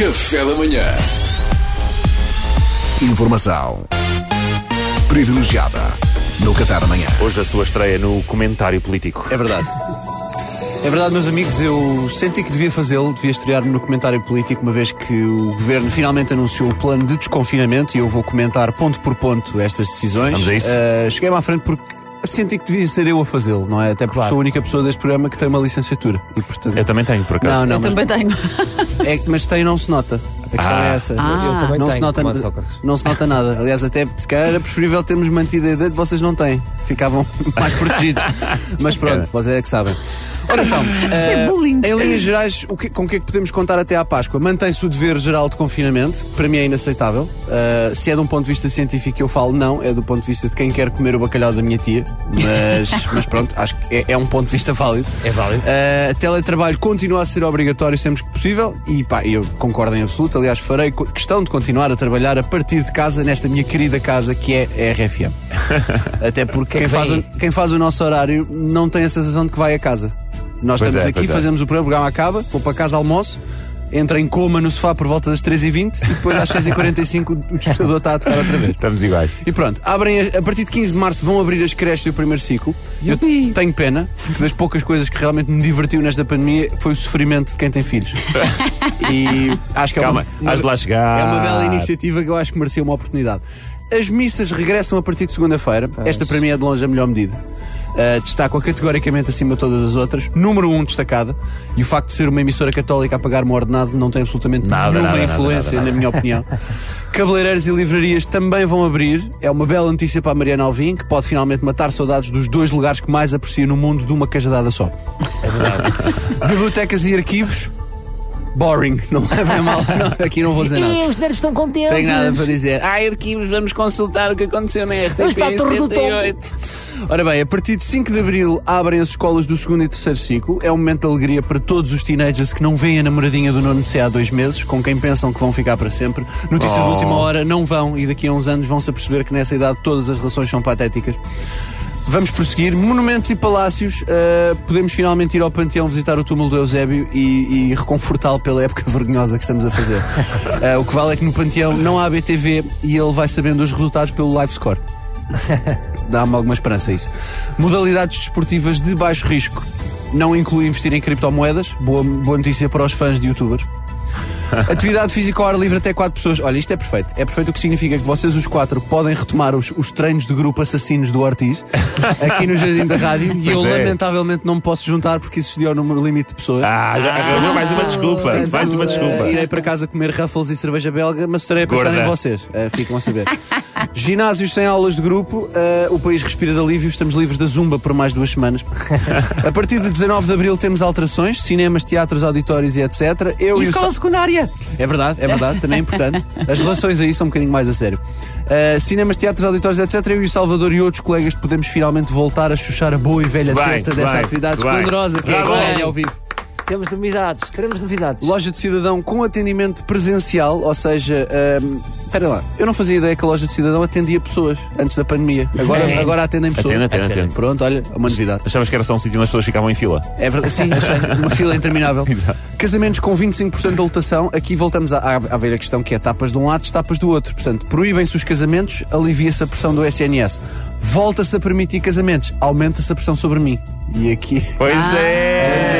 Café da manhã. Informação privilegiada no Café da Manhã. Hoje a sua estreia no comentário político. É verdade. É verdade, meus amigos, eu senti que devia fazê-lo, devia estrear-me no comentário político, uma vez que o governo finalmente anunciou o plano de desconfinamento e eu vou comentar ponto por ponto estas decisões. Vamos a isso. Uh, Cheguei-me à frente porque senti que devia ser eu a fazê-lo, não é? Até porque sou a única pessoa deste programa que tem uma licenciatura. E, portanto, Eu também tenho, por acaso. Não, não, Eu mas, também tenho. é, mas tem não se nota. A questão Ah. é essa. Ah. Eu também não se tenho, nota como a Sócrates. não se nota nada. Aliás, até se calhar era preferível termos mantido a ideia de vocês não têm. Ficavam mais protegidos. Mas pronto, vocês é que sabem. Ora então, é bullying. em linhas gerais, o que- com o que é que podemos contar até à Páscoa? Mantém-se o dever geral de confinamento, para mim é inaceitável. Eh, se é de um ponto de vista científico, eu falo não, é do ponto de vista de quem quer comer o bacalhau da minha tia. Mas, mas pronto, acho que é, é um ponto de vista válido. É válido. Uh, teletrabalho continua a ser obrigatório sempre que possível e pá, eu concordo em absoluto. Aliás, farei questão de continuar a trabalhar a partir de casa, nesta minha querida casa que é a RFM. Até porque quem, que faz o, quem faz o nosso horário não tem a sensação de que vai a casa. Nós Pois estamos é, aqui, é. fazemos o programa, o programa acaba, vou para casa almoço. Entra em coma no sofá por volta das 3h20 e depois às 6h45 o despertador está a tocar outra vez. Estamos iguais. E pronto, abrem a, a partir de 15 de março vão abrir as creches do primeiro ciclo. Eu tenho pena, porque das poucas coisas que realmente me divertiu nesta pandemia foi o sofrimento de quem tem filhos. e acho que Calma, é uma, has de lá chegar. é uma bela iniciativa que eu acho que merecia uma oportunidade. As missas regressam a partir de segunda-feira. Esta para mim é de longe a melhor medida. Uh, destaco-a categoricamente acima de todas as outras. Número um destacada. E o facto de ser uma emissora católica a pagar-me ordenado não tem absolutamente Nada, nenhuma nada, influência, nada, na minha opinião. Cabeleireiros e livrarias também vão abrir. É uma bela notícia para a Mariana Alvim, que pode finalmente matar saudades dos dois lugares que mais aprecia no mundo de uma cajadada só. É verdade. Bibliotecas e arquivos. Boring, não levem a mal. Não, aqui não vou dizer nada. E os nerds estão contentes. Tenho nada para dizer. Ah, arquivos, vamos consultar o que aconteceu na RTP Vamos para a Torre do 78. Ora bem, a partir de 5 de Abril abrem as escolas do segundo e terceiro ciclo. É um momento de alegria para todos os teenagers que não veem a namoradinha do nono C há dois meses, com quem pensam que vão ficar para sempre. Notícia de Oh. última hora, não vão e daqui a uns anos vão-se aperceber que nessa idade todas as relações são patéticas. Vamos prosseguir. Monumentos e palácios. Uh, podemos finalmente ir ao Panteão visitar o túmulo do Eusébio e, e reconfortá-lo pela época vergonhosa que estamos a fazer. Uh, o que vale é que no Panteão não há BTV e ele vai sabendo os resultados pelo live score. Dá-me alguma esperança isso. Modalidades desportivas de baixo risco. Não inclui investir em criptomoedas. Boa, boa notícia para os fãs de youtubers. Atividade física ao ar livre até 4 pessoas. Olha, isto é perfeito. É perfeito o que significa que vocês, os quatro, podem retomar os, os treinos de grupo assassinos do Ortiz aqui no Jardim da Rádio. e eu, é. lamentavelmente, não me posso juntar porque isso seria o número limite de pessoas. Ah, já arranjou mais uma desculpa. Portanto, Mais uma desculpa. eh, irei para casa comer Ruffles e cerveja belga, mas estarei a pensar Gorda. em vocês. Eh, ficam a saber. Ginásios sem aulas de grupo, eh, o país respira de alívio, estamos livres da zumba por mais duas semanas. A partir de 19 de abril temos alterações, cinemas, teatros, auditórios e etc. Eu E e o escola Sa- secundária. é verdade, é verdade, também é importante. As relações aí são um bocadinho mais a sério. Uh, cinemas, teatros, auditórios, etc. Eu e o Salvador e outros colegas podemos finalmente voltar a chuchar a boa e velha Bem, teta dessa bem, atividade esplendorosa que é a comédia ao vivo. Temos novidades, teremos novidades. Loja de cidadão com atendimento presencial, ou seja, um, espera lá, eu não fazia ideia que a loja de cidadão atendia pessoas antes da pandemia. Agora, É. agora atendem pessoas. Atende, atende, atende. Pronto, olha, é uma novidade. Achavas que era só um sítio onde as pessoas ficavam em fila? É verdade, sim, achei uma fila interminável. Exato. Casamentos com 25% de lotação, aqui voltamos à, à, à velha questão que é tapas de um lado, tapas do outro. Portanto, proíbem-se os casamentos, alivia-se a pressão do SNS. Volta-se a permitir casamentos, aumenta-se a pressão sobre mim. E aqui. Pois Ah. é!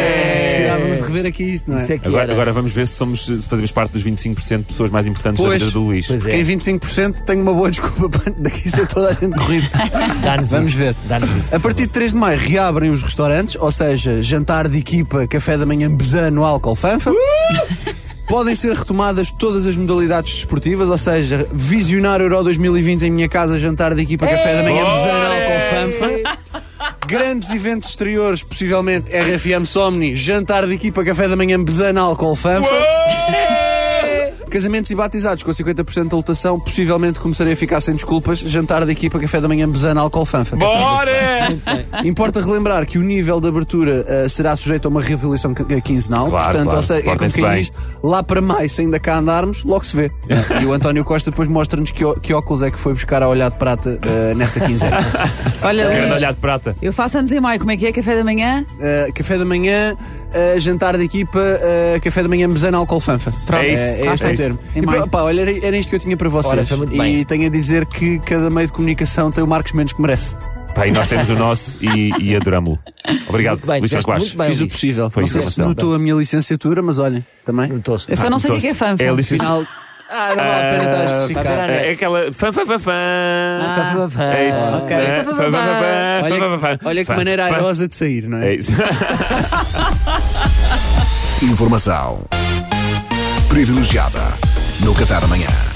Precisávamos de rever aqui isto, não é? Isso é que Agora, era. agora vamos ver se, somos, se fazemos parte dos 25% de pessoas mais importantes da Pois. vida do Luís. Pois é. Quem 25% tem uma boa desculpa para daqui ser toda a gente corrido. Dá-nos Vamos isso. ver. Dá-nos isso. A partir de 3 de maio reabrem os restaurantes, ou seja, jantar de equipa, café da manhã bezano, álcool fanfa. Podem ser retomadas todas as modalidades desportivas, ou seja, visionar Euro 2020 em minha casa, jantar de equipa, café da manhã bezano, álcool fanfa. Grandes eventos exteriores, possivelmente RFM Somni, jantar de equipa, café da manhã bezano, álcool fanfa. Casamentos e batizados com 50% de lotação, possivelmente começarei a ficar sem desculpas. Jantar da equipa, café da manhã, besana, álcool fanfa. Bora! Importa relembrar que o nível de abertura eh, será sujeito a uma reavaliação qui- quinzenal. Claro, Portanto, claro. ou seja, é como quem diz, lá para maio, se ainda cá andarmos, logo se vê. E o António Costa depois mostra-nos que, que óculos é que foi buscar a olhar de prata eh, nessa quinzena. Olha, Luís, olhar de prata. eu faço anos em maio. Como é que é? Café da manhã? Uh, café da manhã, uh, jantar da equipa, uh, café da manhã, mesana, álcool fanfa. É isso, Uh, é é. Termo. E, pá, olha, era, era isto que eu tinha para vocês. Ora, foi muito e tenho a dizer que cada meio de comunicação tem o Marcos Mendes que merece. Pá, e nós temos o nosso e, e adoramos-lo. Obrigado, Muito bem, Luís bem. Fiz o possível. Foi não sei se notou a minha licenciatura, mas olhem, também. Notou-se. Eu só não sei o que é que é fanfa. É a licença- Final. Ah, não vale a pena estar a Ah, justificar. É aquela. Fã, fã, fã, fã. Fã, fã, fã. É isso. ok. Fã, fã, fã, fã, fã, Olha, fã, fã, olha que fã, maneira fã. airosa de sair, não é? É isso. Informação privilegiada no café da manhã.